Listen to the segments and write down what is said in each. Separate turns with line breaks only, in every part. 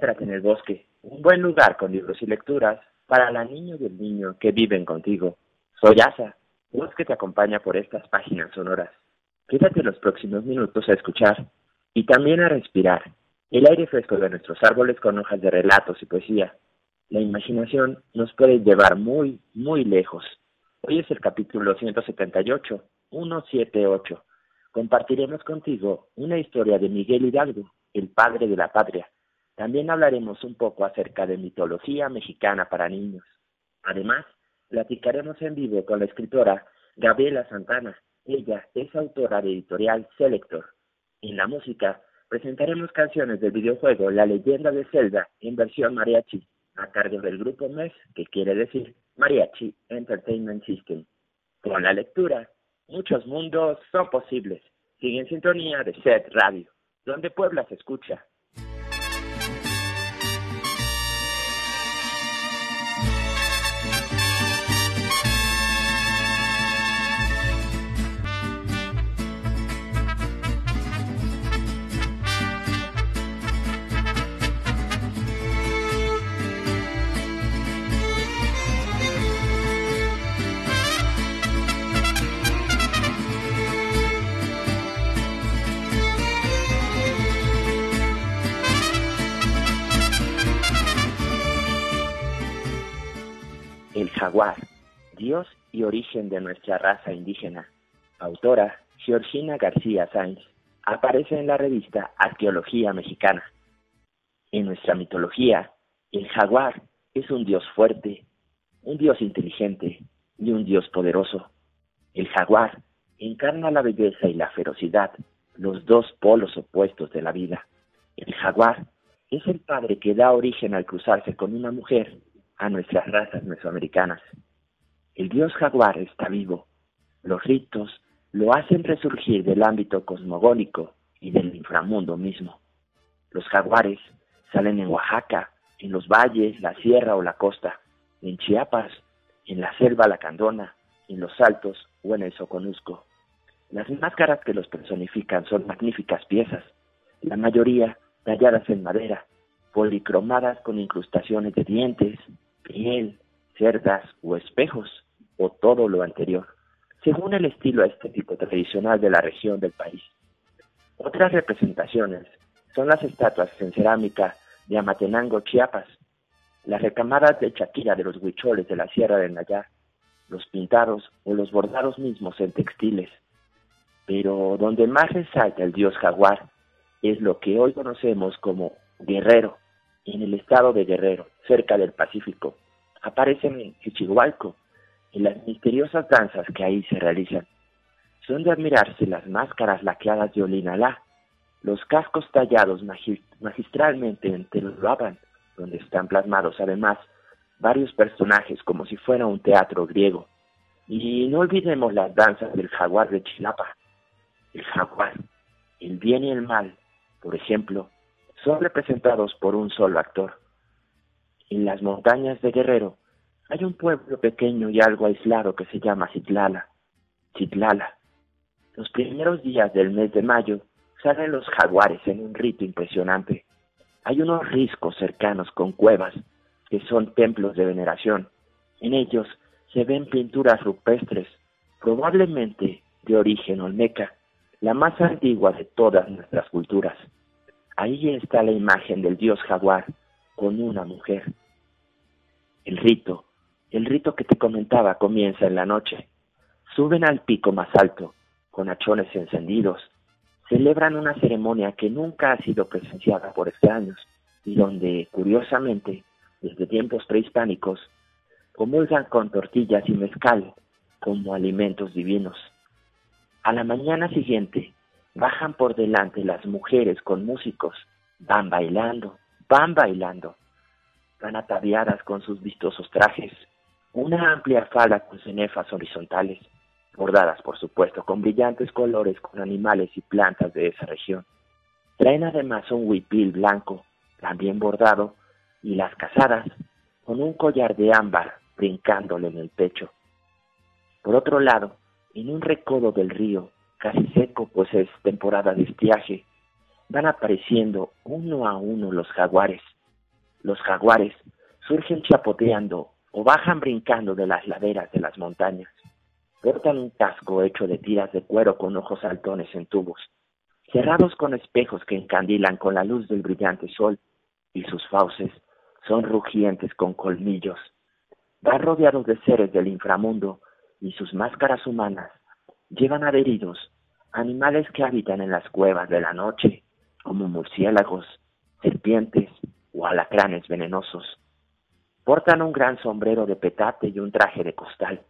Adéntrate en el bosque, un buen lugar con libros y lecturas para la niña y el niño que viven contigo. Soy Asa, voz que te acompaña por estas páginas sonoras. Quédate los próximos minutos a escuchar y también a respirar el aire fresco de nuestros árboles con hojas de relatos y poesía. La imaginación nos puede llevar muy, muy lejos. Hoy es el capítulo 178, 178. Compartiremos contigo una historia de Miguel Hidalgo, el padre de la patria también hablaremos un poco acerca de mitología mexicana para niños. Además, platicaremos en vivo con la escritora Gabriela Santana. Ella es autora de editorial Selector. En la música, presentaremos canciones del videojuego La leyenda de Zelda en versión mariachi, a cargo del grupo MES, que quiere decir Mariachi Entertainment System. Con la lectura, muchos mundos son posibles. Sigue en sintonía de Set Radio, donde Puebla se escucha. Jaguar, Dios y origen de nuestra raza indígena. Autora Georgina García Sáenz. Aparece en la revista Arqueología Mexicana. En nuestra mitología, el jaguar es un dios fuerte, un dios inteligente y un dios poderoso. El jaguar encarna la belleza y la ferocidad, los dos polos opuestos de la vida. El jaguar es el padre que da origen al cruzarse con una mujer a nuestras razas mesoamericanas. El dios jaguar está vivo. Los ritos lo hacen resurgir del ámbito cosmogónico y del inframundo mismo. Los jaguares salen en Oaxaca, en los valles, la sierra o la costa, en Chiapas, en la selva lacandona, en los altos o en el Soconusco. Las máscaras que los personifican son magníficas piezas, la mayoría talladas en madera, policromadas con incrustaciones de dientes, piel, cerdas o espejos, o todo lo anterior, según el estilo estético tradicional de la región del país. Otras representaciones son las estatuas en cerámica de Amatenango, Chiapas, las recamadas de chaquira de los huicholes de la Sierra de Nayar, los pintados o los bordados mismos en textiles. pero donde más resalta el dios jaguar es lo que hoy conocemos como Guerrero, en el estado de Guerrero, cerca del Pacífico. Aparecen en Chichihualco, en las misteriosas danzas que ahí se realizan. Son de admirarse las máscaras laqueadas de Olinalá, los cascos tallados magistralmente en Teluaban, donde están plasmados además varios personajes como si fuera un teatro griego. Y no olvidemos las danzas del jaguar de Chilapa. El jaguar, el bien y el mal, por ejemplo, son representados por un solo actor. En las montañas de Guerrero hay un pueblo pequeño y algo aislado que se llama Citlala. Citlala. Los primeros días del mes de mayo salen los jaguares en un rito impresionante. Hay unos riscos cercanos con cuevas, que son templos de veneración. En ellos se ven pinturas rupestres, probablemente de origen olmeca, la más antigua de todas nuestras culturas. Ahí está la imagen del dios jaguar con una mujer. El rito, el rito que te comentaba comienza en la noche. Suben al pico más alto, con hachones encendidos, celebran una ceremonia que nunca ha sido presenciada por extraños y donde, curiosamente, desde tiempos prehispánicos, comulgan con tortillas y mezcal como alimentos divinos. A la mañana siguiente, bajan por delante las mujeres con músicos, van bailando, van bailando, van ataviadas con sus vistosos trajes, una amplia falda con cenefas horizontales, bordadas por supuesto con brillantes colores con animales y plantas de esa región. Traen además un huipil blanco, también bordado, y las casadas con un collar de ámbar brincándole en el pecho. Por otro lado, en un recodo del río, casi seco pues es temporada de estiaje, van apareciendo uno a uno los jaguares. Los jaguares surgen chapoteando o bajan brincando de las laderas de las montañas. Portan un casco hecho de tiras de cuero con ojos saltones en tubos, cerrados con espejos que encandilan con la luz del brillante sol, y sus fauces son rugientes con colmillos. Van rodeados de seres del inframundo, y sus máscaras humanas llevan adheridos animales que habitan en las cuevas de la noche, como murciélagos, serpientes o alacranes venenosos. Portan un gran sombrero de petate y un traje de costal.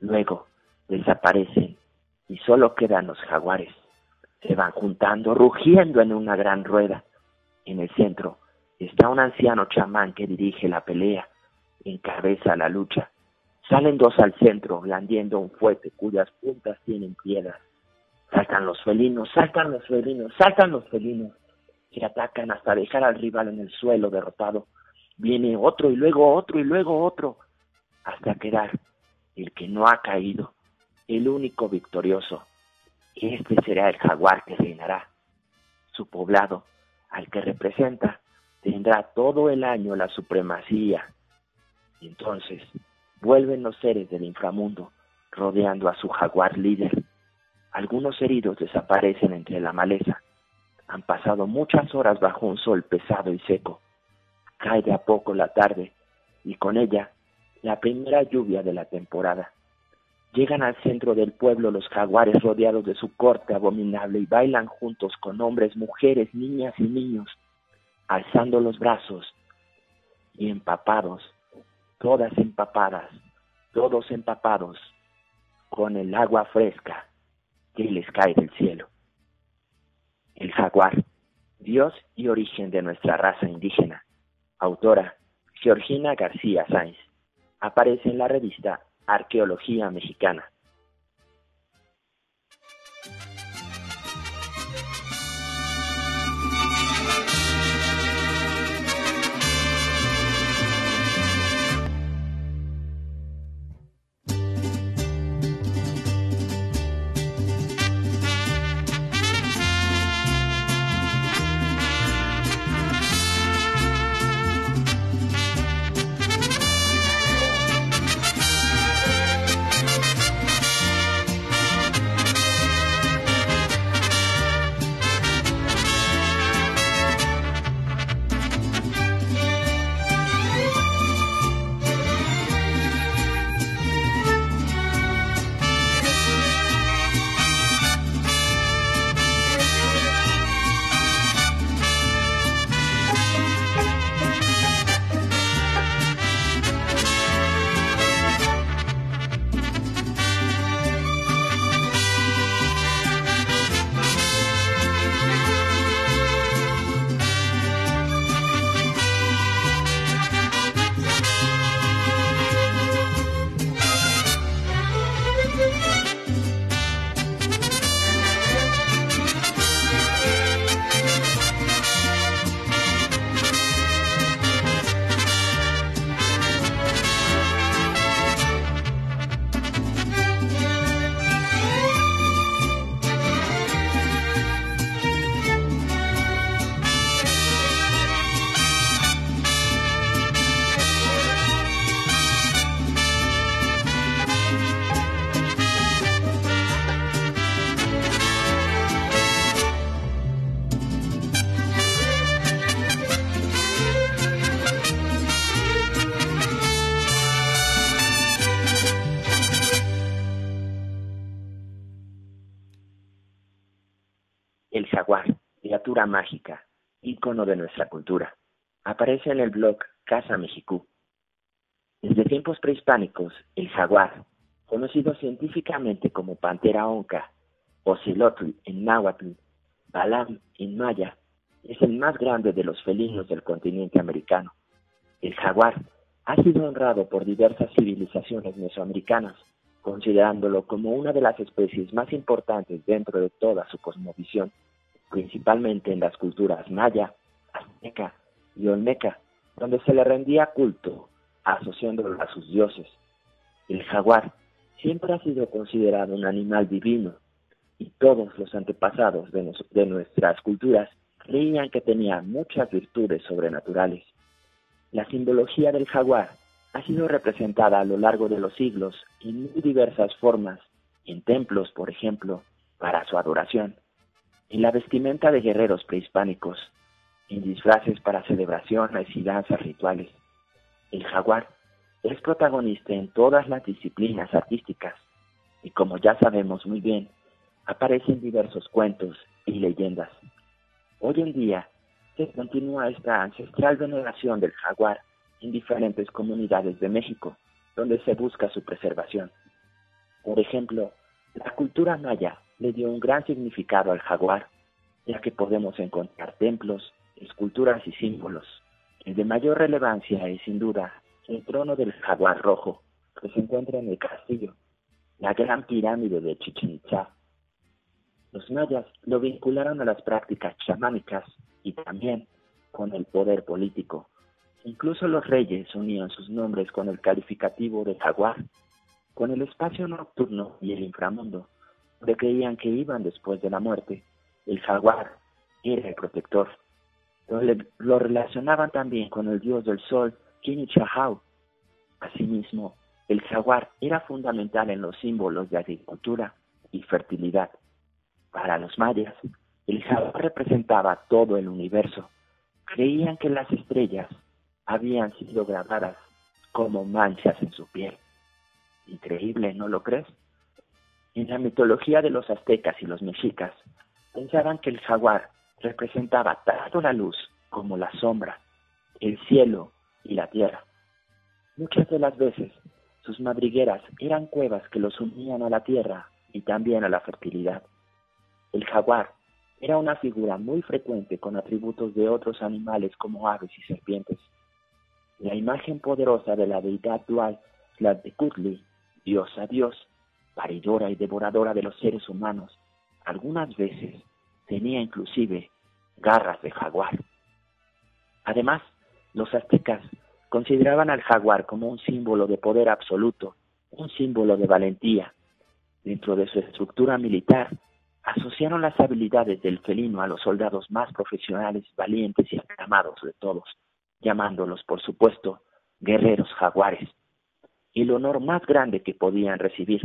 Luego desaparecen y solo quedan los jaguares. Se van juntando, rugiendo en una gran rueda. En el centro está un anciano chamán que dirige la pelea, encabeza la lucha. Salen dos al centro, blandiendo un fuete cuyas puntas tienen piedras. Saltan los felinos, saltan los felinos, saltan los felinos, que atacan hasta dejar al rival en el suelo derrotado. Viene otro y luego otro y luego otro, hasta quedar el que no ha caído, el único victorioso. Este será el jaguar que reinará. Su poblado, al que representa, tendrá todo el año la supremacía. Entonces vuelven los seres del inframundo, rodeando a su jaguar líder. Algunos heridos desaparecen entre la maleza. Han pasado muchas horas bajo un sol pesado y seco. Cae de a poco la tarde y con ella la primera lluvia de la temporada. Llegan al centro del pueblo los jaguares rodeados de su corte abominable y bailan juntos con hombres, mujeres, niñas y niños, alzando los brazos y empapados, todas empapadas, todos empapados con el agua fresca que les cae del cielo. El jaguar, Dios y origen de nuestra raza indígena. Autora Georgina García Sáenz aparece en la revista Arqueología Mexicana. Mágica, ícono de nuestra cultura. Aparece en el blog Casa Mexicú. Desde tiempos prehispánicos, el jaguar, conocido científicamente como pantera onca, Ocelotl en náhuatl, Balam en maya, es el más grande de los felinos del continente americano. El jaguar ha sido honrado por diversas civilizaciones mesoamericanas, considerándolo como una de las especies más importantes dentro de toda su cosmovisión, principalmente en las culturas maya, azteca y olmeca, donde se le rendía culto, asociándolo a sus dioses. El jaguar siempre ha sido considerado un animal divino, y todos los antepasados de, de nuestras culturas creían que tenía muchas virtudes sobrenaturales. La simbología del jaguar ha sido representada a lo largo de los siglos en muy diversas formas, en templos, por ejemplo, para su adoración, en la vestimenta de guerreros prehispánicos, en disfraces para celebraciones y danzas rituales. El jaguar es protagonista en todas las disciplinas artísticas y como ya sabemos muy bien, aparece en diversos cuentos y leyendas. Hoy en día se continúa esta ancestral veneración del jaguar en diferentes comunidades de México, donde se busca su preservación. Por ejemplo, la cultura maya le dio un gran significado al jaguar, ya que podemos encontrar templos, esculturas y símbolos. El de mayor relevancia es sin duda el trono del jaguar rojo, que se encuentra en el castillo, la gran pirámide de Chichen Itza. Los mayas lo vincularon a las prácticas chamánicas y también con el poder político. Incluso los reyes unían sus nombres con el calificativo de jaguar, con el espacio nocturno y el inframundo, donde creían que iban después de la muerte. El jaguar era el protector. Lo relacionaban también con el dios del sol, Kinichahau. Asimismo, el jaguar era fundamental en los símbolos de agricultura y fertilidad. Para los mayas, el jaguar representaba todo el universo. Creían que las estrellas habían sido grabadas como manchas en su piel. Increíble, ¿no lo crees? En la mitología de los aztecas y los mexicas, pensaban que el jaguar representaba tanto la luz como la sombra, el cielo y la tierra. Muchas de las veces sus madrigueras eran cuevas que los unían a la tierra y también a la fertilidad. El jaguar era una figura muy frecuente con atributos de otros animales como aves y serpientes. La imagen poderosa de la deidad dual, la de Kutli, diosa Dios, paridora y devoradora de los seres humanos, algunas veces tenía inclusive garras de jaguar. Además, los aztecas consideraban al jaguar como un símbolo de poder absoluto, un símbolo de valentía. Dentro de su estructura militar, asociaron las habilidades del felino a los soldados más profesionales, valientes y aclamados de todos, llamándolos, por supuesto, guerreros jaguares. El honor más grande que podían recibir,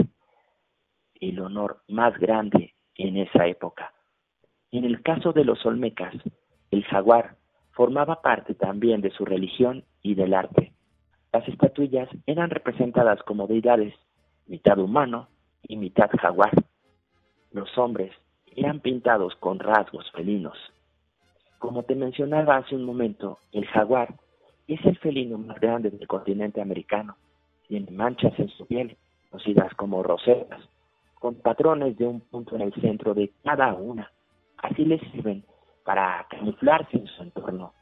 el honor más grande en esa época. En el caso de los olmecas, el jaguar formaba parte también de su religión y del arte. Las estatuillas eran representadas como deidades, mitad humano y mitad jaguar. Los hombres eran pintados con rasgos felinos. Como te mencionaba hace un momento, el jaguar es el felino más grande del continente americano. Tiene manchas en su piel, conocidas como rosetas, con patrones de un punto en el centro de cada una. Así les sirven para camuflarse en su entorno.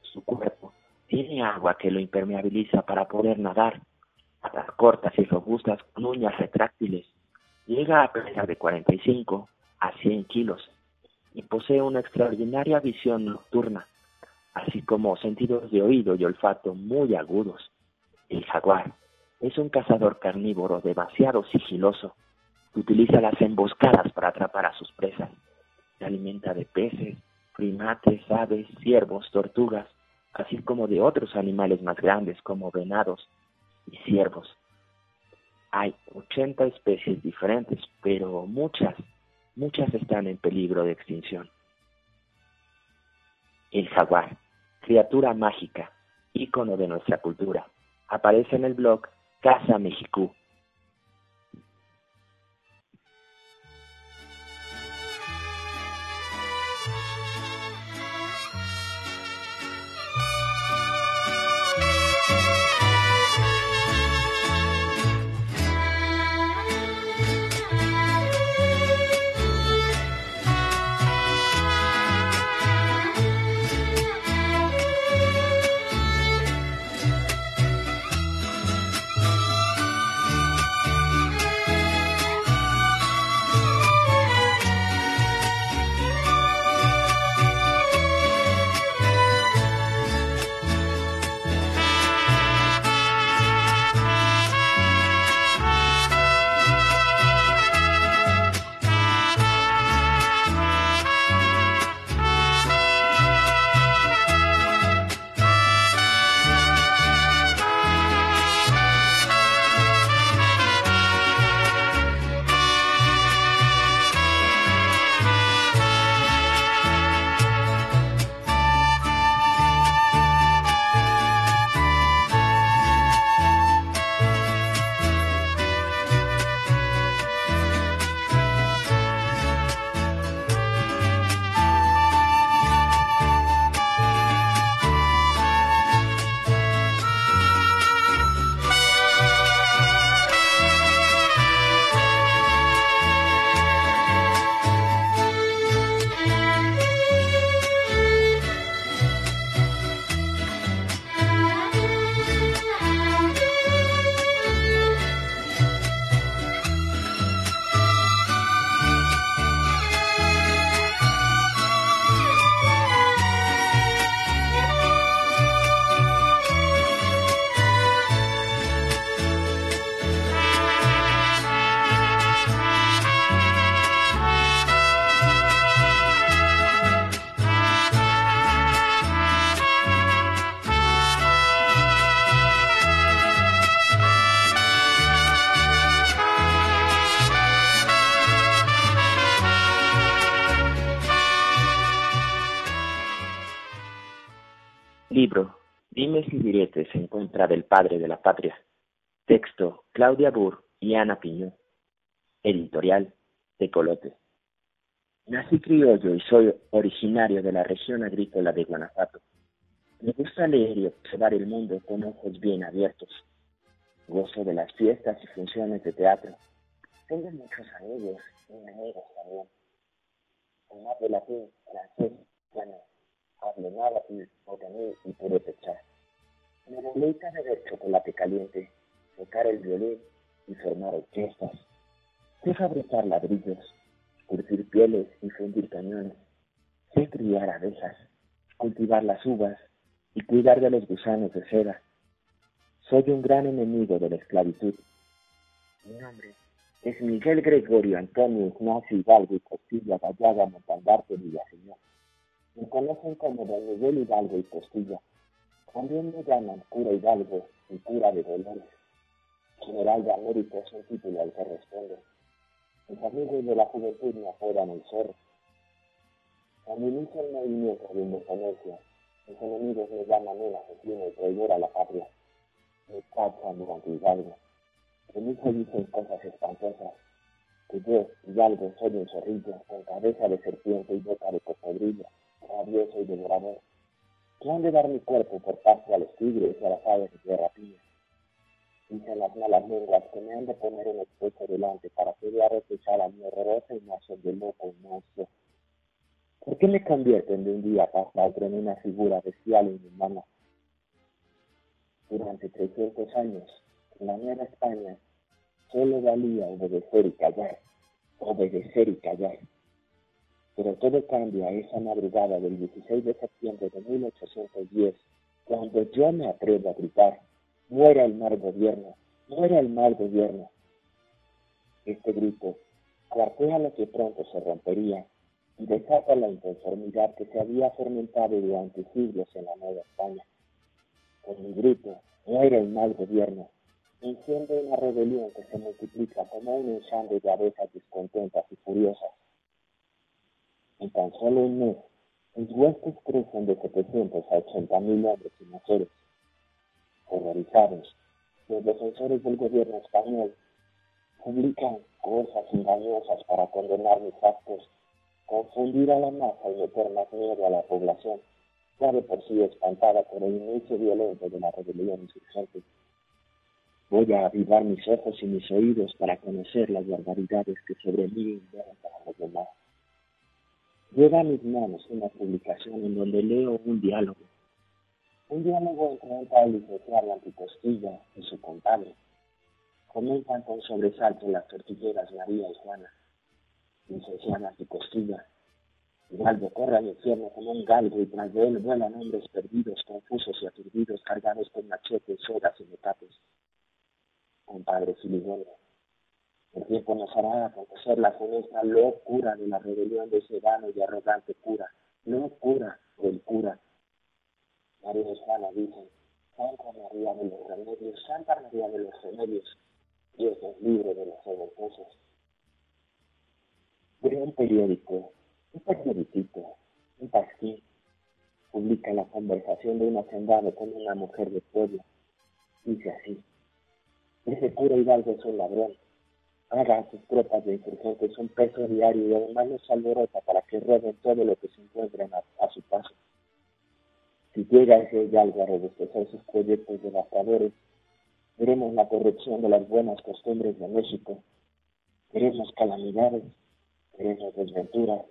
Su cuerpo tiene agua que lo impermeabiliza para poder nadar. Patas cortas y robustas con uñas retráctiles. Llega a pesar de 45 a 100 kilos y posee una extraordinaria visión nocturna, así como sentidos de oído y olfato muy agudos. El jaguar es un cazador carnívoro demasiado sigiloso. Utiliza las emboscadas para atrapar a sus presas. Se alimenta de peces, primates, aves, ciervos, tortugas, así como de otros animales más grandes como venados y ciervos. Hay 80 especies diferentes, pero muchas, muchas están en peligro de extinción. El jaguar, criatura mágica, ícono de nuestra cultura, aparece en el blog Casa México
Dimes y diretes en contra del padre de la patria. Texto Claudia Burr y Ana Piñón. Editorial Tecolote. Nací criollo y soy originario de la región agrícola de Guanajuato. Me gusta leer y observar el mundo con ojos bien abiertos. Gozo de las fiestas y funciones de teatro. Tengo muchos amigos y enemigos también. Además de latín, francés, bueno, hablo nada y mí y pude pechar. Me deleita beber chocolate caliente, tocar el violín y formar orquestas. Sé fabricar ladrillos, curtir pieles y fundir cañones. Sé criar abejas, cultivar las uvas y cuidar de los gusanos de seda. Soy un gran enemigo de la esclavitud. Mi nombre es Miguel Gregorio Antonio Ignacio Hidalgo y Costilla Vallaga Montandarte Villaseñor. Me conocen como Don Miguel Hidalgo y Costilla. También me llaman cura Hidalgo y cura de Dolores. General de América es un título al que responde. Mis amigos de la juventud me apodan el zorro. Cuando inicia el movimiento de independencia, mis enemigos me llaman un asesino y traidor a la patria. Me cachan durante Hidalgo. Mí se dicen cosas espantosas. Que yo, Hidalgo, soy un zorrillo con cabeza de serpiente y boca de cocodrilo, rabioso y devorador. Que han de dar mi cuerpo por paso a los tigres y a las aves de rapiña dicen las malas lenguas que me han de poner un espejo delante para que vea reflejada mi horrorosa imagen de loco y monstruo. ¿Por qué me convierten de un día para otro en una figura bestial e inhumana? Durante 300 años, en la Nueva España, solo valía obedecer y callar, obedecer y callar. Pero todo cambia esa madrugada del 16 de septiembre de 1810, cuando yo me atrevo a gritar, muera el mal gobierno, muera el mal gobierno. Este grito cuartea lo que pronto se rompería y desata la inconformidad que se había fermentado durante siglos en la Nueva España. Con mi grito, muera el mal gobierno, enciende una rebelión que se multiplica como un enjambre de abejas descontentas y furiosas. En tan solo un mes, los huestes crecen de 700 a 80 mil hombres y mujeres horrorizados, los defensores del gobierno español publican cosas engañosas para condenar mis actos, confundir a la masa y meter más miedo a la población, ya de por sí espantada por el inicio violento de la rebelión insurgente. Voy a avivar mis ojos y mis oídos para conocer las barbaridades que sobre mí inventan los demás. Lleva a mis manos una publicación en donde leo un diálogo un diálogo entre el licenciado Anticostilla y su compadre. Comentan con sobresalto las tortilleras María y Juana. Licenciada Anticostilla. Hidalgo corre al infierno como un galgo y tras de él vuelan hombres perdidos, confusos y aturdidos, cargados con machetes, sodas y metates. Compadre Filigonio, el tiempo nos hará conocer la funesta locura de la rebelión de ese vano y arrogante cura, locura del cura María y Juana dicen, Santa María de los Remedios, Santa María de los Remedios, Dios es libre de los revoltosos. De un periódico, un periodicito, un pasquín, publica la conversación de un hacendado con una mujer de pueblo. Dice así, ese cura Hidalgo es un ladrón, haga a sus tropas de insurgentes un peso diario y además los alborota para que roben todo lo que se encuentren a su paso. Si llega ese Hidalgo a robustecer sus proyectos devastadores, veremos la corrupción de las buenas costumbres de México, veremos calamidades, veremos desventuras,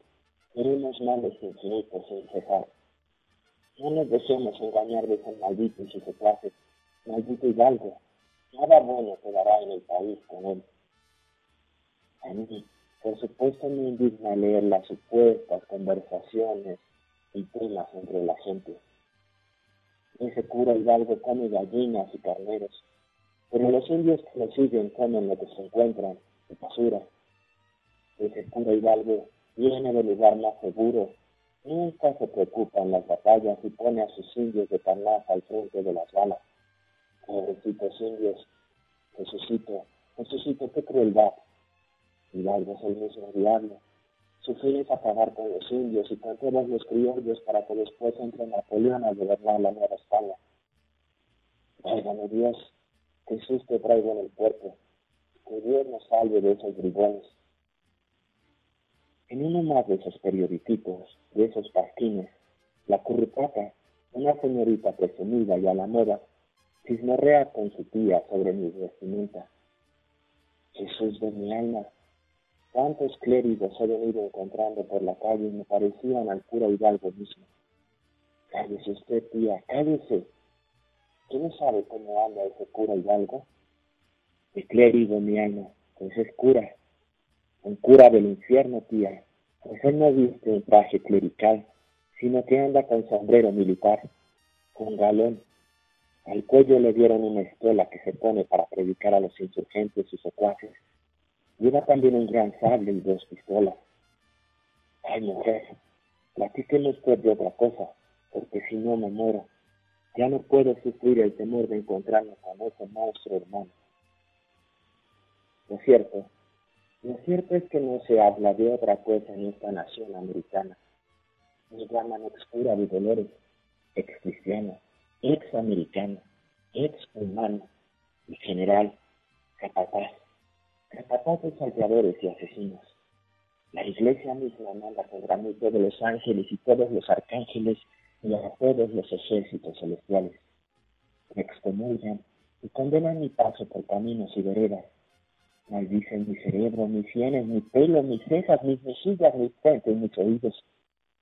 veremos males infinitos sin cesar. No nos dejemos engañar de ese maldito y sus secuaces, maldito Hidalgo, nada bueno quedará en el país con él. A mí, por supuesto, me indigna leer las supuestas conversaciones y temas entre la gente ese cura Hidalgo come gallinas y carneros, pero los indios que lo siguen comen lo que se encuentran en basura. Ese cura Hidalgo viene del lugar más seguro, nunca se preocupa en las batallas y pone a sus indios de carnaza al frente de las balas. Pobrecitos indios, Jesucito, Jesucito, qué crueldad. Hidalgo el mismo diablo, Su fin es acabar con los indios y con todos los criollos para que después entre Napoleón a gobernar la Nueva España. Válgame Dios, Jesús te traigo en el puerto. Que Dios nos salve de esos bribones. En uno más de esos periodiquitos, de esos pasquines, la currupata, una señorita presumida y a la moda, chismorrea con su tía sobre mi vestimenta. Jesús de mi alma, Cuántos clérigos he venido encontrando por la calle y me parecían al cura Hidalgo mismo. Cállese usted, tía, cállese. ¿Quién sabe cómo anda ese cura Hidalgo? El clérigo, mi alma, pues es cura. Un cura del infierno, tía. Pues él no viste un traje clerical, sino que anda con sombrero militar, con galón. Al cuello le dieron una estola que se pone para predicar a los insurgentes y secuaces Lleva también un gran sable y dos pistolas. Ay, mujer, platíqueme usted de otra cosa, porque si no me muero. Ya no puedo sufrir el temor de encontrarme con ese monstruo hermano. Lo cierto, lo cierto es que no se habla de otra cosa en esta nación americana. Nos llaman ex cura de dolores, ex cristiano, ex americano, ex humano, y general, capataz capataces salteadores y asesinos. La iglesia misma manda contra mí todos los ángeles y todos los arcángeles y a todos los ejércitos celestiales. Me excomulgan y condenan mi paso por caminos y veredas. Maldicen mi cerebro, mis sienes, mi pelo, mis cejas, mis mejillas, mi frente y mis oídos.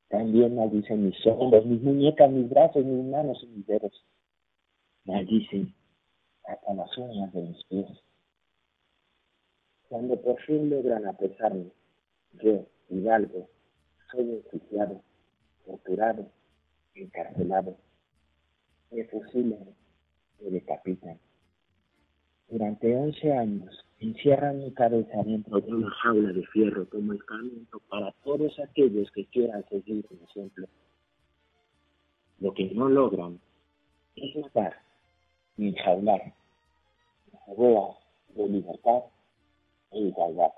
También maldicen mis hombros, mis muñecas, mis brazos, mis manos y mis dedos. Maldicen hasta las uñas de mis pies. Cuando por fin logran apresarme, yo, Hidalgo, soy enjuiciado, torturado, encarcelado. Me fusilan, me decapitan. Durante once años encierran mi cabeza dentro de una jaula de fierro como escarmiento para todos aquellos que quieran seguir mi ejemplo. Lo que no logran es matar ni enjaular. La boa de libertad e igualdad.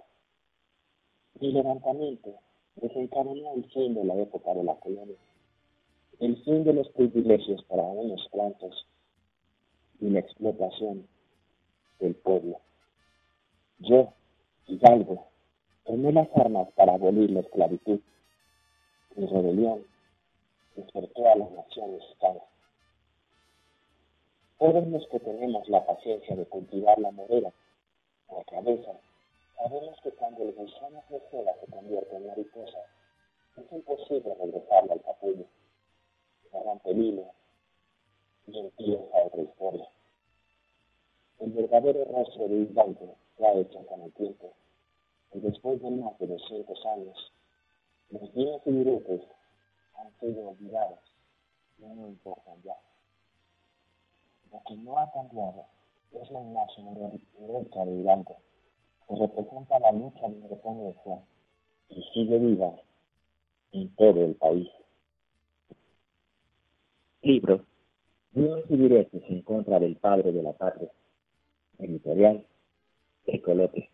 Mi levantamiento desencadenó el fin de la época de la colonia, el fin de los privilegios para unos cuantos y la explotación del pueblo. Yo, Hidalgo, tomé las armas para abolir la esclavitud. Mi rebelión despertó a las naciones mexicana. Todos los que tenemos la paciencia de cultivar la morera, la cabeza Sabemos que cuando el gusano seda se convierte en mariposa, es imposible regresarle al capullo. Se rompe el hilo y empieza otra historia. El verdadero rostro de Hidalgo se ha hecho con el tiempo, y después de más de 200 años, los bienes y diretes han sido olvidados y no importan ya. Lo que no ha cambiado es la imagen de Hidalgo que representa la lucha de independencia y sigue viva en todo el país. Libro Dios y Diretes en contra del padre de la patria. Editorial Ecolote.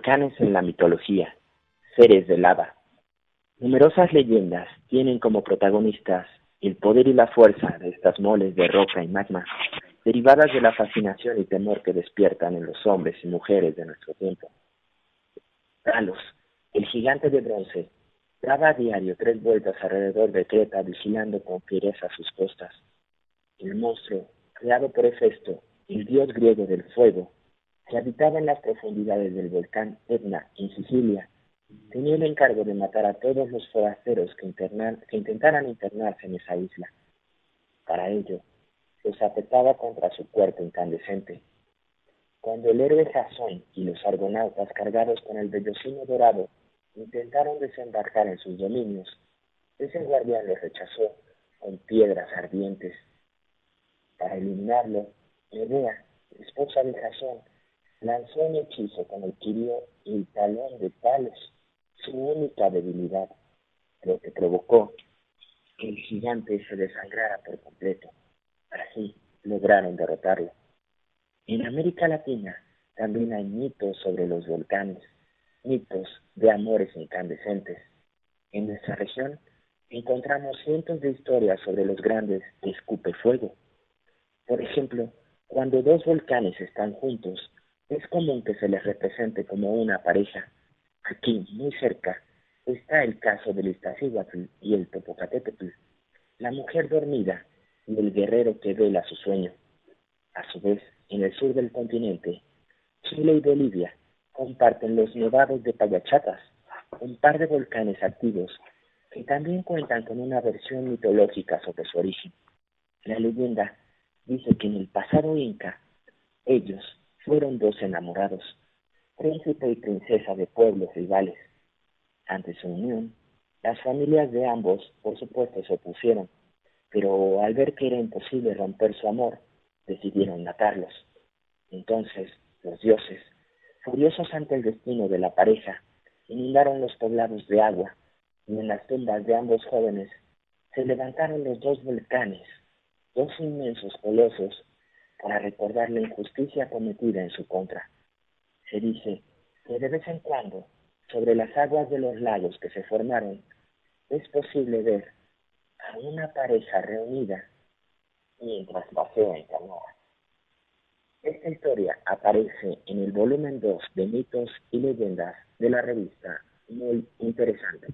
Volcanes en la mitología, seres de lava. Numerosas leyendas tienen como protagonistas el poder y la fuerza de estas moles de roca y magma, derivadas de la fascinación y temor que despiertan en los hombres y mujeres de nuestro tiempo. Talos, el gigante de bronce, daba a diario tres vueltas alrededor de Creta vigilando con fiereza sus costas. El monstruo, creado por Hefesto, el dios griego del fuego, que habitaba en las profundidades del volcán Etna, en Sicilia, tenía el encargo de matar a todos los forasteros que, que intentaran internarse en esa isla. Para ello, los afectaba contra su cuerpo incandescente. Cuando el héroe Jasón y los argonautas cargados con el vellocino dorado intentaron desembarcar en sus dominios, ese guardián los rechazó con piedras ardientes. Para eliminarlo, Medea, esposa de Jasón, lanzó un hechizo con el quirio y talón de Talos, su única debilidad, lo que provocó que el gigante se desangrara por completo. Así lograron derrotarlo. En América Latina también hay mitos sobre los volcanes, mitos de amores incandescentes. En nuestra región encontramos cientos de historias sobre los grandes escupe fuego. Por ejemplo, cuando dos volcanes están juntos, es común que se les represente como una pareja. Aquí, muy cerca, está el caso del Iztaccíhuatl y el Popocatépetl, la mujer dormida y el guerrero que vela su sueño. A su vez, en el sur del continente, Chile y Bolivia comparten los nevados de Payachatas, un par de volcanes activos que también cuentan con una versión mitológica sobre su origen. La leyenda dice que en el pasado inca, ellos, fueron dos enamorados, príncipe y princesa de pueblos rivales. Ante su unión, las familias de ambos, por supuesto, se opusieron, pero al ver que era imposible romper su amor, decidieron matarlos. Entonces, los dioses, furiosos ante el destino de la pareja, inundaron los poblados de agua, y en las tumbas de ambos jóvenes se levantaron los dos volcanes, dos inmensos colosos para recordar la injusticia cometida en su contra. Se dice que de vez en cuando, sobre las aguas de los lagos que se formaron, es posible ver a una pareja reunida mientras pasea en canoa. Esta historia aparece en el volumen 2 de mitos y leyendas de la revista Muy Interesante.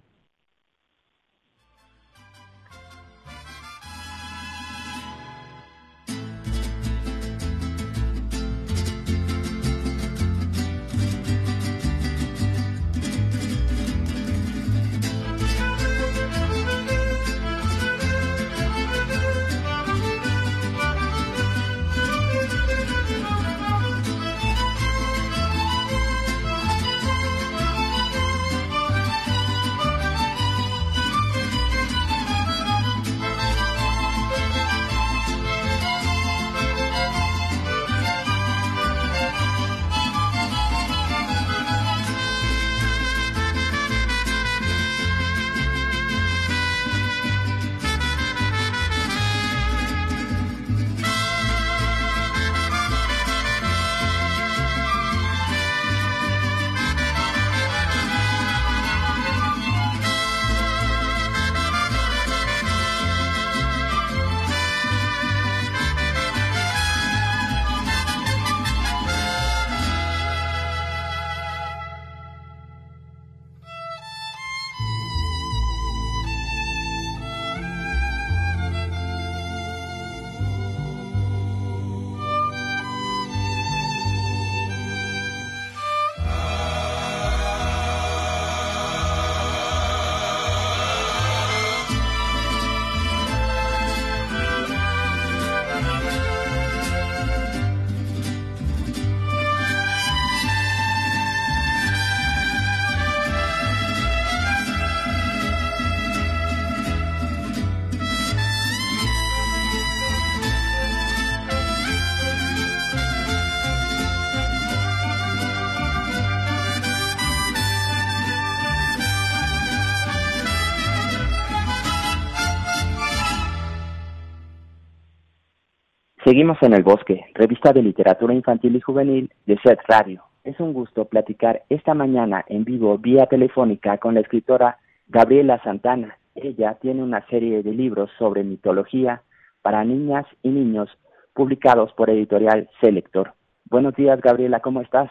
Seguimos en el bosque, revista de literatura infantil y juvenil de SET Radio. Es un gusto platicar esta mañana en vivo vía telefónica con la escritora Gabriela Santana. Ella tiene una serie de libros sobre mitología para niñas y niños publicados por editorial Selector. Buenos días, Gabriela, ¿cómo estás?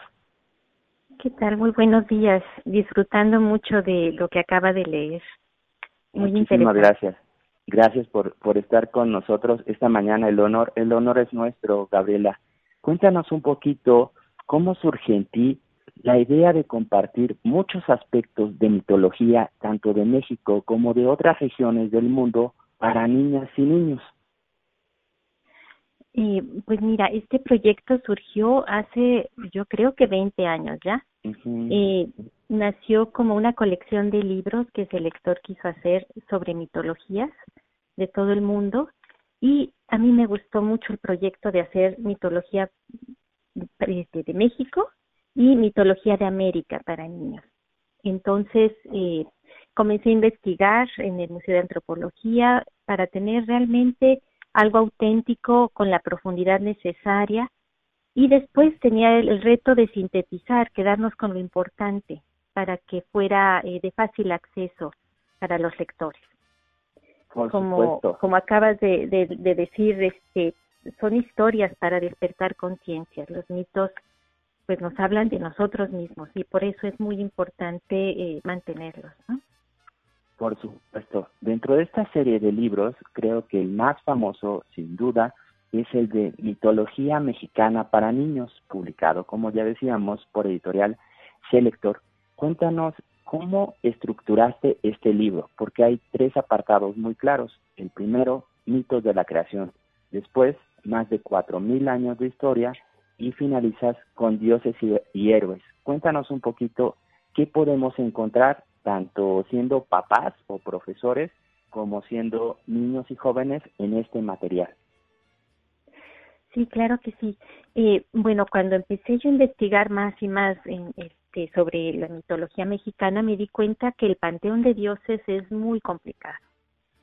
¿Qué tal? Muy buenos días. Disfrutando mucho de lo que acaba de leer.
Muy Muchísimas gracias. Gracias por, por estar con nosotros esta mañana. El honor, el honor es nuestro, Gabriela. Cuéntanos un poquito cómo surge en ti la idea de compartir muchos aspectos de mitología, tanto de México como de otras regiones del mundo, para niñas y niños.
Eh, pues mira, este proyecto surgió hace, yo creo que 20 años ya. eh, nació como una colección de libros que el lector quiso hacer sobre mitologías de todo el mundo y a mí me gustó mucho el proyecto de hacer mitología este, de, México y mitología de América para niños. Entonces eh, comencé a investigar en el Museo de Antropología para tener realmente algo auténtico con la profundidad necesaria y después tenía el, reto de sintetizar, quedarnos con lo importante para que fuera eh, de fácil acceso para los lectores como, como acabas de, de, decir, este, son historias para despertar conciencia. Los mitos pues nos hablan de nosotros mismos y por eso es muy importante eh, mantenerlos.
Por supuesto. Dentro de esta serie de libros, creo que el más famoso, sin duda, es el de Mitología Mexicana para Niños, publicado, como ya decíamos, por editorial Selector. Cuéntanos ¿Cómo estructuraste este libro? Porque hay tres apartados muy claros. El primero, mitos de la creación. Después, más de cuatro mil años de historia y finalizas con dioses y, héroes. Cuéntanos un poquito qué podemos encontrar tanto siendo papás o profesores como siendo niños y jóvenes en este material.
Sí, claro que sí. Eh, bueno, cuando empecé yo a investigar más y más en, sobre la mitología mexicana me di cuenta que el panteón de dioses es muy complicado.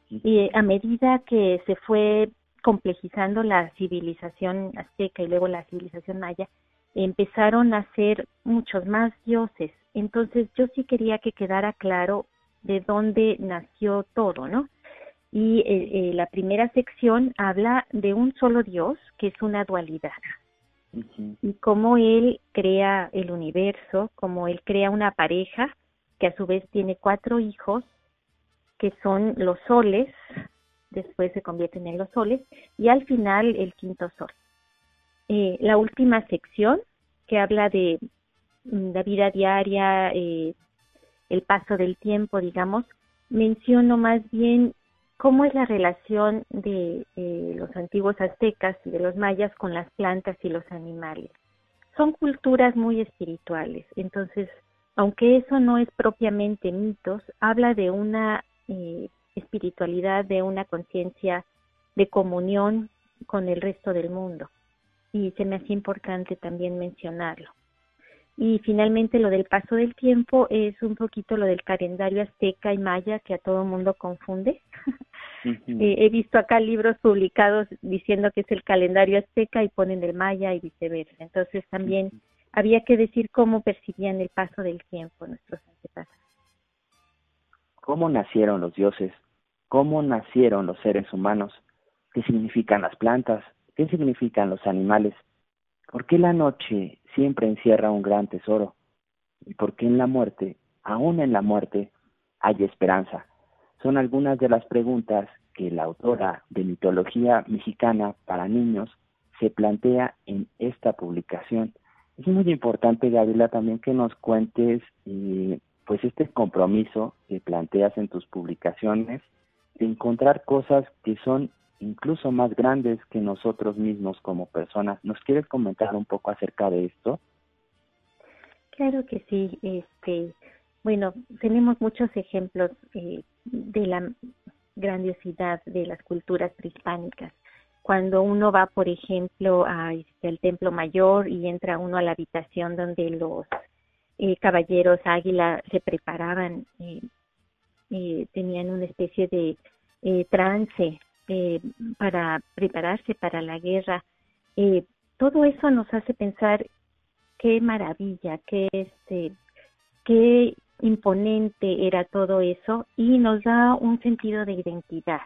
Y a medida que se fue complejizando la civilización azteca y luego la civilización maya, empezaron a ser muchos más dioses. Entonces yo sí quería que quedara claro de dónde nació todo, ¿no? Y eh, eh, la primera sección habla de un solo dios, que es una dualidad y cómo él crea el universo, cómo él crea una pareja que a su vez tiene cuatro hijos que son los soles, después se convierten en los soles y al final el quinto sol. Eh, la última sección que habla de mm, la vida diaria, eh, el paso del tiempo, digamos, menciono más bien cómo es la relación de eh, los antiguos aztecas y de los mayas con las plantas y los animales. Son culturas muy espirituales, entonces, aunque eso no es propiamente mitos, habla de una eh, espiritualidad, de una conciencia de comunión con el resto del mundo. Y se me hace importante también mencionarlo. Y finalmente lo del paso del tiempo es un poquito lo del calendario azteca y maya que a todo el mundo confunde. Eh, he visto acá libros publicados diciendo que es el calendario azteca y ponen el maya y viceversa. Entonces también había que decir cómo percibían el paso del tiempo nuestros antepasados.
¿Cómo nacieron los dioses? ¿Cómo nacieron los seres humanos? ¿Qué significan las plantas? ¿Qué significan los animales? ¿Por qué la noche siempre encierra un gran tesoro? ¿Y por qué en la muerte, aún en la muerte, hay esperanza? Son algunas de las preguntas que la autora de mitología mexicana para niños se plantea en esta publicación. Es muy importante, Gabriela, también que nos cuentes eh, pues este compromiso que planteas en tus publicaciones de encontrar cosas que son incluso más grandes que nosotros mismos como personas. ¿Nos quieres comentar un poco acerca de esto?
Claro que sí. Este, bueno, tenemos muchos ejemplos eh, de la grandiosidad de las culturas prehispánicas. Cuando uno va, por ejemplo, al este, Templo Mayor y entra uno a la habitación donde los eh, caballeros águila se preparaban, eh, tenían una especie de trance eh, para prepararse para la guerra. Eh, todo eso nos hace pensar qué maravilla, qué este, qué imponente era todo eso y nos da un sentido de identidad.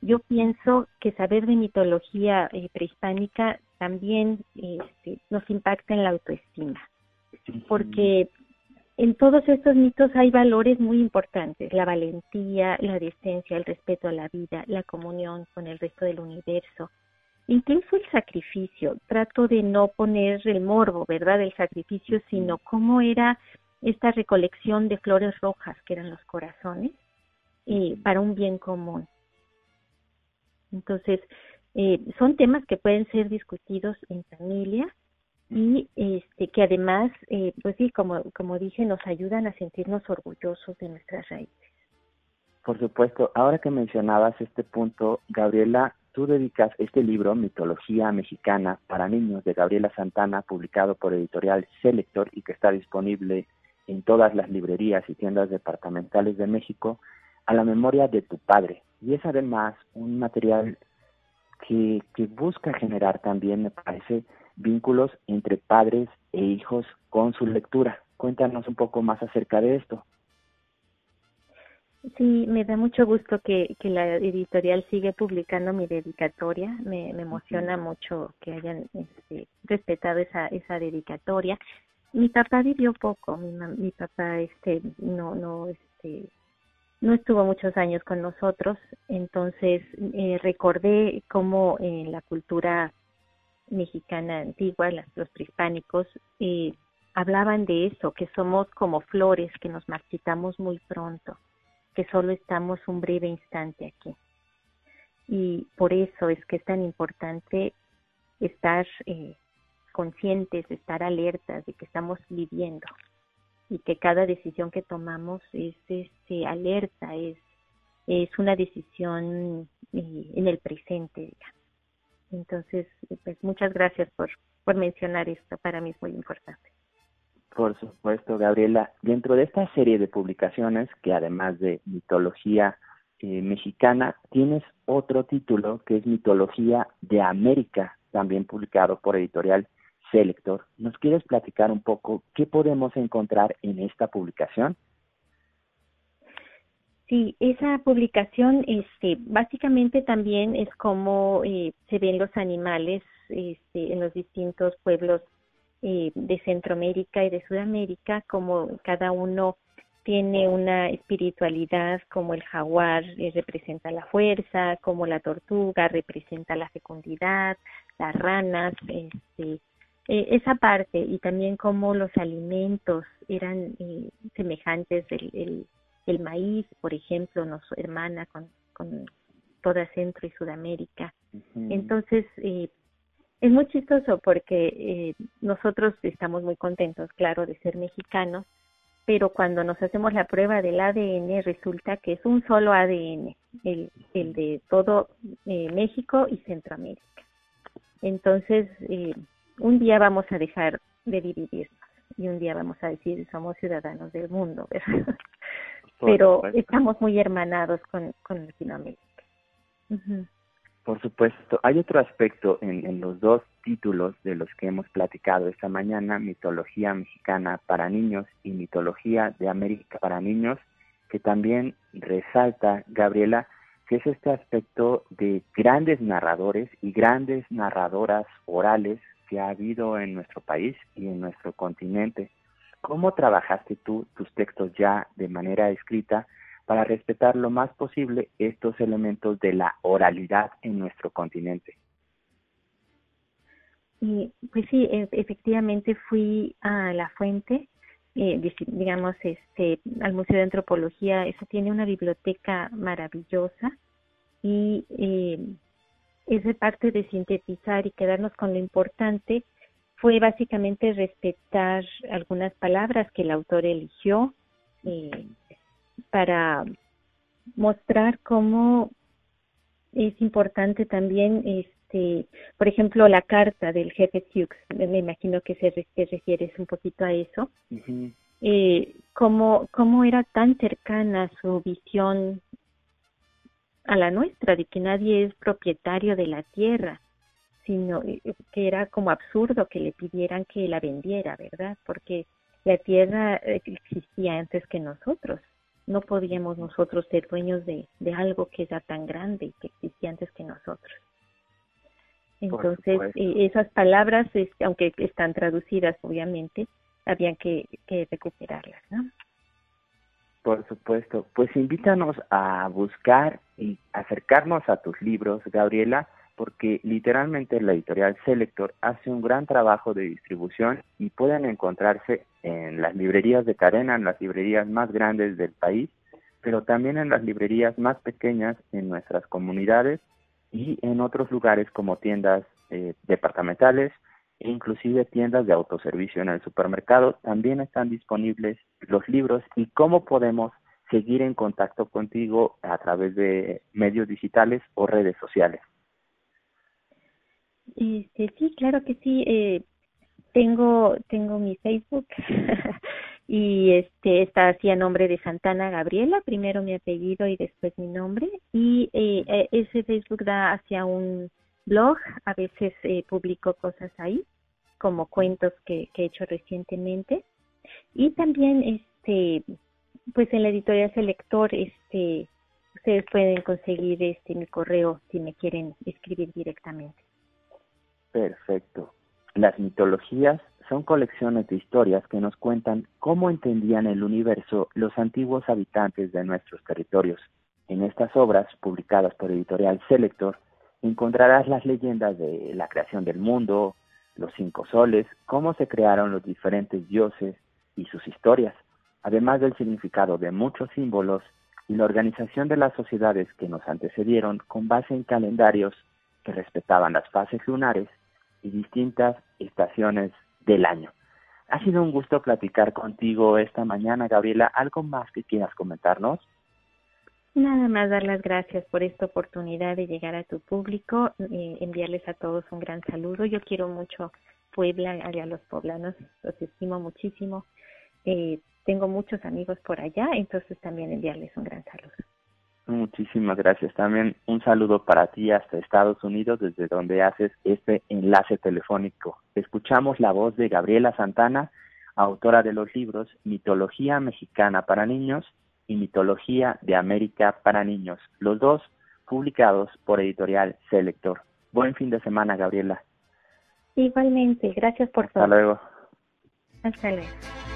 Yo pienso que saber de mitología eh, prehispánica también este, nos impacta en la autoestima, porque en todos estos mitos hay valores muy importantes, la valentía, la decencia, el respeto a la vida, la comunión con el resto del universo, incluso el sacrificio. Trato de no poner el morbo, ¿verdad?, del sacrificio, sino cómo era esta recolección de flores rojas, que eran los corazones, eh, para un bien común. Entonces, eh, son temas que pueden ser discutidos en familia y este, que además, eh, pues sí, como, como dije, nos ayudan a sentirnos orgullosos de nuestras raíces.
Por supuesto, ahora que mencionabas este punto, Gabriela, tú dedicas este libro, Mitología Mexicana para Niños, de Gabriela Santana, publicado por editorial Selector y que está disponible en todas las librerías y tiendas departamentales de México, a la memoria de tu padre. Y es además un material que, que busca generar también, me parece, vínculos entre padres e hijos con su lectura. Cuéntanos un poco más acerca de esto.
Sí, me da mucho gusto que, que la editorial sigue publicando mi dedicatoria. Me, emociona mucho que hayan este, respetado esa, esa dedicatoria. Mi papá vivió poco. Mi, mi papá este, no, no, este, no estuvo muchos años con nosotros. Entonces eh, recordé cómo en la cultura mexicana antigua, los prehispánicos, eh, hablaban de eso, que somos como flores, que nos marchitamos muy pronto que solo estamos un breve instante aquí. Y por eso es que es tan importante estar eh, conscientes, estar alertas de que estamos viviendo y que cada decisión que tomamos es este, alerta, es, es una decisión eh, en el presente. Entonces, pues muchas gracias por, por mencionar esto, para mí es muy importante.
Por supuesto, Gabriela. Dentro de esta serie de publicaciones, que además de mitología eh, mexicana, tienes otro título que es Mitología de América, también publicado por editorial Selector. ¿Nos quieres platicar un poco qué podemos encontrar en esta publicación?
Sí, esa publicación este, básicamente también es cómo eh, se ven los animales este, en los distintos pueblos eh, de Centroamérica y de Sudamérica, como cada uno tiene una espiritualidad, como el jaguar eh, representa la fuerza, como la tortuga representa la fecundidad, las ranas, este, eh, esa parte, y también como los alimentos eran semejantes, el, el, maíz, por ejemplo, nos hermana con, con toda Centro y Sudamérica. Entonces, eh, es muy chistoso porque eh, nosotros estamos muy contentos, claro, de ser mexicanos, pero cuando nos hacemos la prueba del ADN resulta que es un solo ADN, el, el de todo eh, México y Centroamérica. Entonces, eh, un día vamos a dejar de dividirnos y un día vamos a decir somos ciudadanos del mundo, ¿verdad? Pero estamos muy hermanados con, con Latinoamérica.
Por supuesto, hay otro aspecto en, los dos títulos de los que hemos platicado esta mañana, Mitología Mexicana para Niños y Mitología de América para Niños, que también resalta, Gabriela, que es este aspecto de grandes narradores y grandes narradoras orales que ha habido en nuestro país y en nuestro continente. ¿Cómo trabajaste tú tus textos ya de manera escrita para respetar lo más posible estos elementos de la oralidad en nuestro continente.
Pues sí, e, efectivamente fui a la fuente, eh, digamos, este, al Museo de Antropología, eso tiene una biblioteca maravillosa y eh, esa parte de sintetizar y quedarnos con lo importante fue básicamente respetar algunas palabras que el autor eligió, eh, para mostrar cómo es importante también, este, por ejemplo, la carta del jefe Hughes, me imagino que se te refieres un poquito a eso, eh, cómo, cómo era tan cercana su visión a la nuestra, de que nadie es propietario de la tierra, sino eh, que era como absurdo que le pidieran que la vendiera, ¿verdad? Porque la tierra existía antes que nosotros. No podíamos nosotros ser dueños de, de algo que era tan grande y que existía antes que nosotros. Entonces, eh, esas palabras, aunque están traducidas, obviamente, habían que, que recuperarlas, ¿no?
Por supuesto. Pues invítanos a buscar y acercarnos a tus libros, Gabriela, porque literalmente la editorial Selector hace un gran trabajo de distribución y pueden encontrarse en las librerías de cadena, en las librerías más grandes del país, pero también en las librerías más pequeñas en nuestras comunidades y en otros lugares como tiendas eh, departamentales e inclusive tiendas de autoservicio en el supermercado también están disponibles los libros y cómo podemos seguir en contacto contigo a través de medios digitales o redes sociales.
Este, sí, claro que sí. Eh, tengo tengo mi Facebook y este está así a nombre de Santana Gabriela, primero mi apellido y después mi nombre y eh, eh, ese Facebook da hacia un blog, a veces eh, publico cosas ahí como cuentos que, que he hecho recientemente y también este pues en la editorial Selector este ustedes pueden conseguir este mi correo si me quieren escribir directamente.
Perfecto. Las mitologías son colecciones de historias que nos cuentan cómo entendían el universo los antiguos habitantes de nuestros territorios. En estas obras, publicadas por Editorial Selector, encontrarás las leyendas de la creación del mundo, los cinco soles, cómo se crearon los diferentes dioses y sus historias, además del significado de muchos símbolos y la organización de las sociedades que nos antecedieron con base en calendarios que respetaban las fases lunares y distintas estaciones del año. Ha sido un gusto platicar contigo esta mañana, Gabriela. ¿Algo más que quieras comentarnos?
Nada más dar las gracias por esta oportunidad de llegar a tu público, eh, enviarles a todos un gran saludo. Yo quiero mucho Puebla a los poblanos, los estimo muchísimo. Eh, tengo muchos amigos por allá, entonces también enviarles un gran saludo.
Muchísimas gracias. También un saludo para ti hasta Estados Unidos, desde donde haces este enlace telefónico. Escuchamos la voz de Gabriela Santana, autora de los libros Mitología Mexicana para Niños y Mitología de América para Niños, los dos publicados por editorial Selector. Buen fin de semana, Gabriela.
Igualmente, gracias por
todo. Hasta luego.
Hasta luego.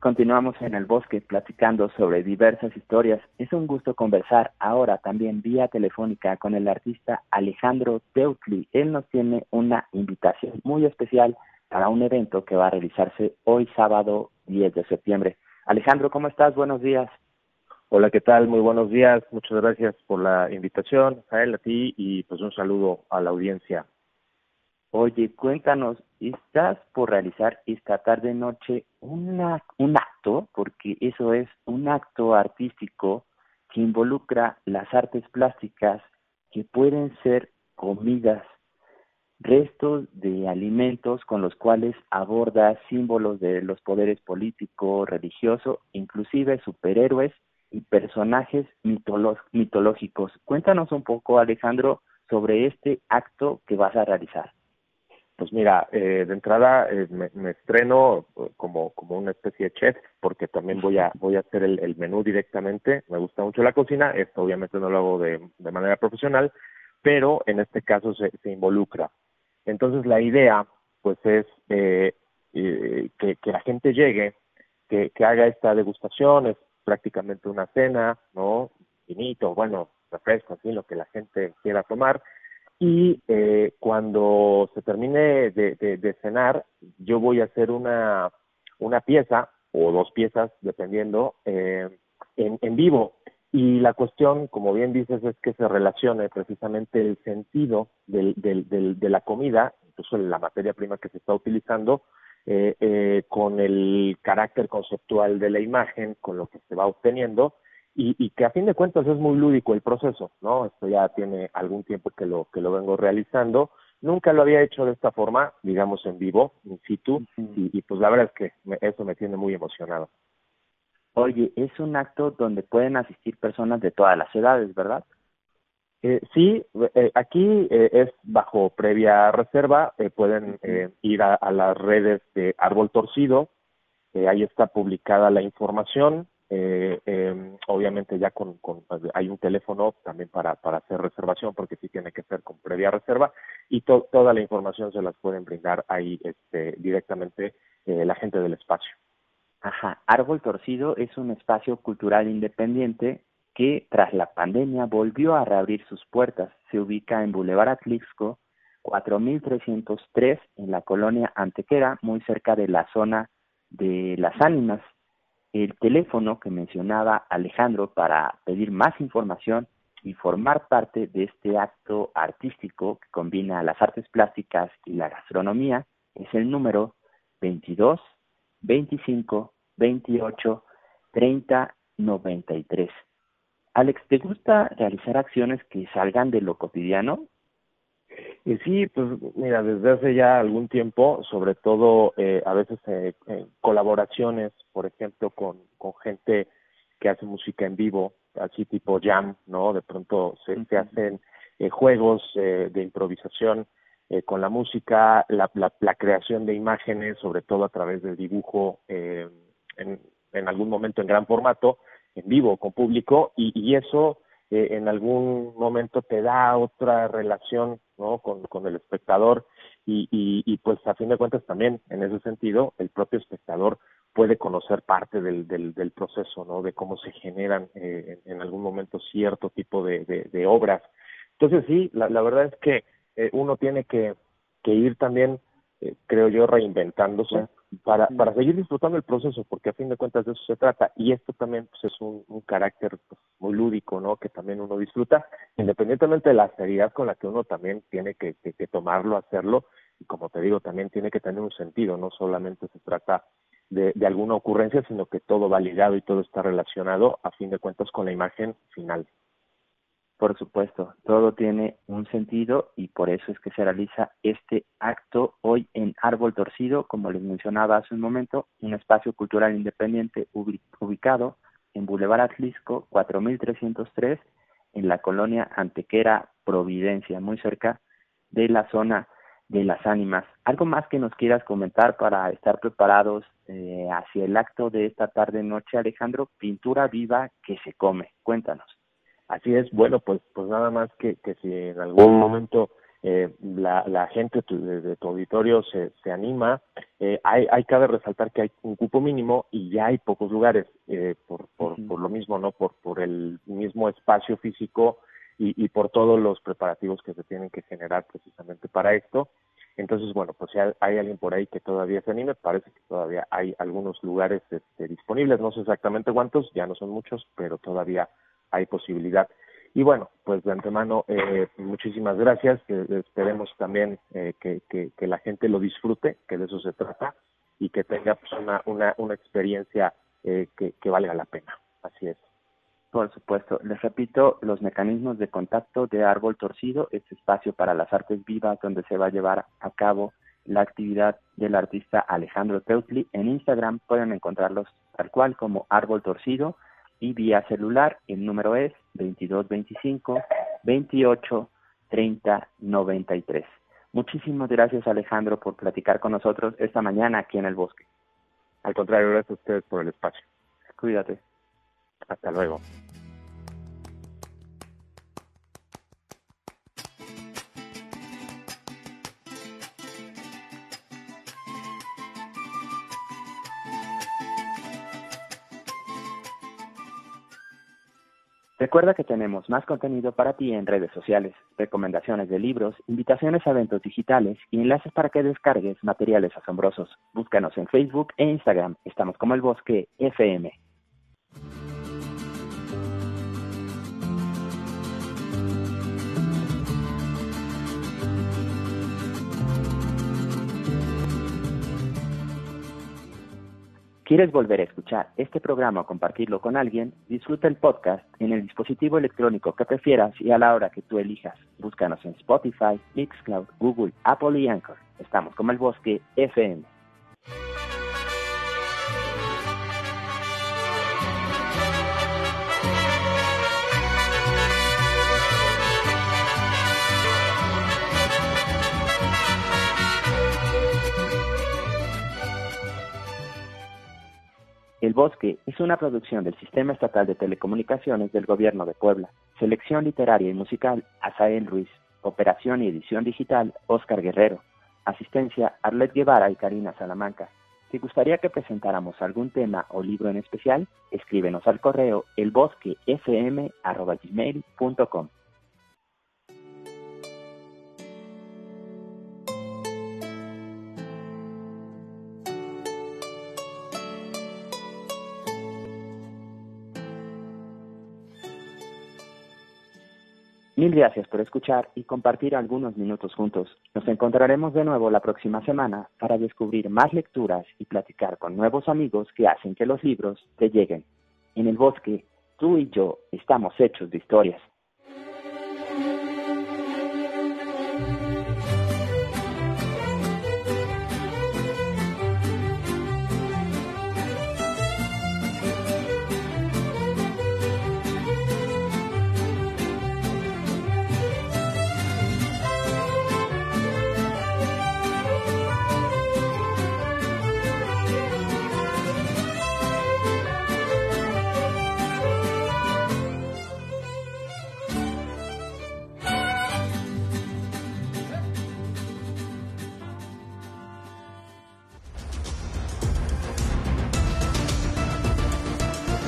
Continuamos en el bosque platicando sobre diversas historias. Es un gusto conversar ahora también vía telefónica con el artista Alejandro Teutli. Él nos tiene una invitación muy especial para un evento que va a realizarse hoy sábado 10 de septiembre. Alejandro, ¿cómo estás? Buenos días.
Hola, ¿qué tal? Muy buenos días. Muchas gracias por la invitación, a él, a ti y pues un saludo a la audiencia.
Oye, cuéntanos, estás por realizar esta tarde noche una, un acto, porque eso es un acto artístico que involucra las artes plásticas que pueden ser comidas, restos de alimentos con los cuales aborda símbolos de los poderes político, religioso, inclusive superhéroes y personajes mitológicos. Cuéntanos un poco, Alejandro, sobre este acto que vas a realizar.
Pues mira, eh, de entrada eh, me, estreno eh, como, como una especie de chef porque también voy a voy a hacer el, menú directamente. Me gusta mucho la cocina, esto obviamente no lo hago de, de manera profesional, pero en este caso se, se involucra. Entonces la idea pues es que, que la gente llegue, que, que haga esta degustación, es prácticamente una cena, ¿no? Finito, bueno, refresco, así, lo que la gente quiera tomar y eh, cuando se termine de, de, cenar, yo voy a hacer una, una pieza o dos piezas, dependiendo, eh, en, vivo. Y la cuestión, como bien dices, es que se relacione precisamente el sentido del, del, del, de la comida, incluso la materia prima que se está utilizando, eh, eh, con el carácter conceptual de la imagen, con lo que se va obteniendo, y, y, que a fin de cuentas es muy lúdico el proceso, ¿no? Esto ya tiene algún tiempo que lo que lo vengo realizando. Nunca lo había hecho de esta forma, digamos en vivo, in situ, y, y pues la verdad es que eso me tiene muy emocionado.
Oye, es un acto donde pueden asistir personas de todas las edades, ¿verdad?
Eh, sí, eh, aquí eh, es bajo previa reserva, eh, pueden eh, ir a, a, las redes de Árbol Torcido, ahí está publicada la información, eh, eh, obviamente ya con, con, hay un teléfono también para, para hacer reservación porque sí tiene que ser con previa reserva y to, toda la información se las pueden brindar ahí este, directamente eh, la gente del espacio.
Ajá, Árbol Torcido es un espacio cultural independiente que tras la pandemia volvió a reabrir sus puertas. Se ubica en Boulevard Atlixco, 4303 en la colonia Antequera, muy cerca de la zona de Las Ánimas, el teléfono que mencionaba Alejandro para pedir más información y formar parte de este acto artístico que combina las artes plásticas y la gastronomía es el número 22 25 28 30 93. Alex, ¿te gusta realizar acciones que salgan de lo cotidiano?
Y sí, pues mira, desde hace ya algún tiempo, sobre todo eh, a veces eh, colaboraciones, por ejemplo, con, con gente que hace música en vivo, así tipo jam, ¿no? De pronto se, se hacen eh, juegos eh, de improvisación eh, con la música, la, la, la, creación de imágenes, sobre todo a través del dibujo eh, en, en algún momento en gran formato, en vivo, con público, y, y eso eh, en algún momento te da otra relación ¿no? con, el espectador y, y, y, pues a fin de cuentas también en ese sentido el propio espectador puede conocer parte del, del, del proceso, ¿no? De cómo se generan eh, en, algún momento cierto tipo de, de, obras. Entonces sí, la, la verdad es que eh, uno tiene que ir también, eh, creo yo, reinventándose para, para seguir disfrutando el proceso, porque a fin de cuentas de eso se trata. Y esto también pues, es un, un carácter pues, muy lúdico, ¿no? Que también uno disfruta, independientemente de la seriedad con la que uno también tiene que, que, que tomarlo, hacerlo. Y como te digo, también tiene que tener un sentido, no solamente se trata de, de alguna ocurrencia, sino que todo va ligado y todo está relacionado, a fin de cuentas, con la imagen final.
Por supuesto, todo tiene un sentido y por eso es que se realiza este acto hoy en Árbol Torcido, como les mencionaba hace un momento, un espacio cultural independiente ubicado en Boulevard Atlisco 4303 en la colonia Antequera Providencia, muy cerca de la zona de las ánimas. ¿Algo más que nos quieras comentar para estar preparados eh, hacia el acto de esta tarde noche, Alejandro? Pintura viva que se come. Cuéntanos.
Así es, bueno, pues pues nada más que, que si en algún momento eh, la, la gente de, de, tu auditorio se, se anima, eh, hay, hay cabe resaltar que hay un cupo mínimo y ya hay pocos lugares eh, por, por, por lo mismo, ¿no? Por, por el mismo espacio físico y, y por todos los preparativos que se tienen que generar precisamente para esto. Entonces, bueno, pues si hay alguien por ahí que todavía se anime, parece que todavía hay algunos lugares este, disponibles, no sé exactamente cuántos, ya no son muchos, pero todavía hay posibilidad. Y bueno, pues de antemano, eh, muchísimas gracias. Eh, esperemos también eh, que, la gente lo disfrute, que de eso se trata, y que tenga pues, una, una, una experiencia eh, que, que valga la pena. Así es.
Por supuesto. Les repito, los mecanismos de contacto de Árbol Torcido, este espacio para las artes vivas donde se va a llevar a cabo la actividad del artista Alejandro Teutli. En Instagram pueden encontrarlos tal cual como Árbol Torcido y vía celular el número es 2225 28 30 93. Muchísimas gracias Alejandro por platicar con nosotros esta mañana aquí en el bosque.
Al contrario, gracias a ustedes por el espacio.
Cuídate.
Hasta luego.
Recuerda que tenemos más contenido para ti en redes sociales, recomendaciones de libros, invitaciones a eventos digitales y enlaces para que descargues materiales asombrosos. Búscanos en Facebook e Instagram. Estamos como el Bosque FM. ¿Quieres volver a escuchar este programa o compartirlo con alguien? Disfruta el podcast en el dispositivo electrónico que prefieras y a la hora que tú elijas. Búscanos en Spotify, Mixcloud, Google, Apple y Anchor. Estamos como el bosque FM. El Bosque es una producción del Sistema Estatal de Telecomunicaciones del Gobierno de Puebla. Selección literaria y musical, Asael Ruiz. Operación y edición digital, Oscar Guerrero. Asistencia, Arlet Guevara y Karina Salamanca. ¿Te gustaría que presentáramos algún tema o libro en especial? Escríbenos al correo elbosquefm.com. Mil gracias por escuchar y compartir algunos minutos juntos. Nos encontraremos de nuevo la próxima semana para descubrir más lecturas y platicar con nuevos amigos que hacen que los libros te lleguen. En el bosque, tú y yo estamos hechos de historias.